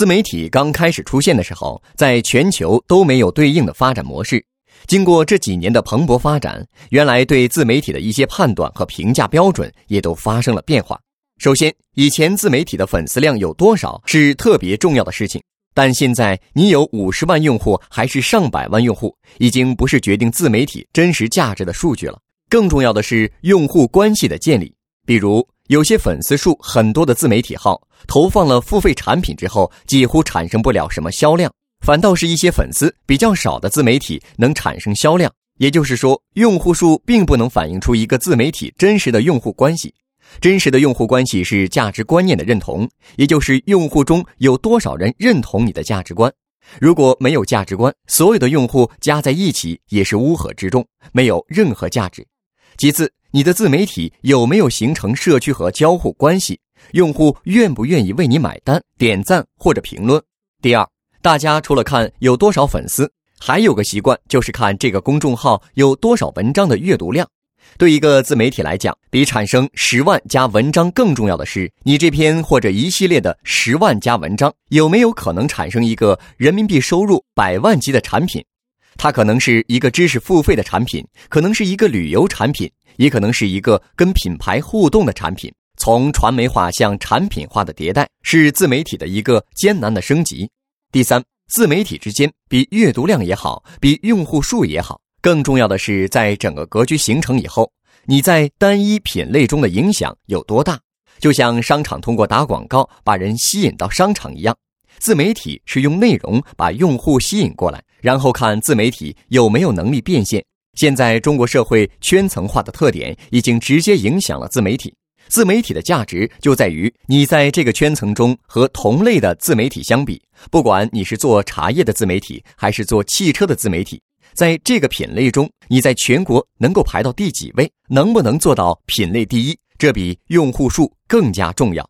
自媒体刚开始出现的时候，在全球都没有对应的发展模式。经过这几年的蓬勃发展，原来对自媒体的一些判断和评价标准也都发生了变化。首先，以前自媒体的粉丝量有多少是特别重要的事情，但现在你有五十万用户还是上百万用户，已经不是决定自媒体真实价值的数据了。更重要的是用户关系的建立。比如，有些粉丝数很多的自媒体号投放了付费产品之后，几乎产生不了什么销量。反倒是一些粉丝比较少的自媒体能产生销量，也就是说，用户数并不能反映出一个自媒体真实的用户关系。真实的用户关系是价值观念的认同，也就是用户中有多少人认同你的价值观。如果没有价值观，所有的用户加在一起也是乌合之众，没有任何价值。其次，你的自媒体有没有形成社区和交互关系？用户愿不愿意为你买单、点赞或者评论？第二。大家除了看有多少粉丝，还有个习惯就是看这个公众号有多少文章的阅读量。对一个自媒体来讲，比产生十万加文章更重要的是，你这篇或者一系列的十万加文章有没有可能产生一个人民币收入百万级的产品？它可能是一个知识付费的产品，可能是一个旅游产品，也可能是一个跟品牌互动的产品。从传媒化向产品化的迭代，是自媒体的一个艰难的升级。第三，自媒体之间比阅读量也好，比用户数也好，更重要的是，在整个格局形成以后，你在单一品类中的影响有多大？就像商场通过打广告把人吸引到商场一样，自媒体是用内容把用户吸引过来，然后看自媒体有没有能力变现。现在中国社会圈层化的特点已经直接影响了自媒体。自媒体的价值就在于你在这个圈层中和同类的自媒体相比，不管你是做茶叶的自媒体还是做汽车的自媒体，在这个品类中，你在全国能够排到第几位，能不能做到品类第一，这比用户数更加重要。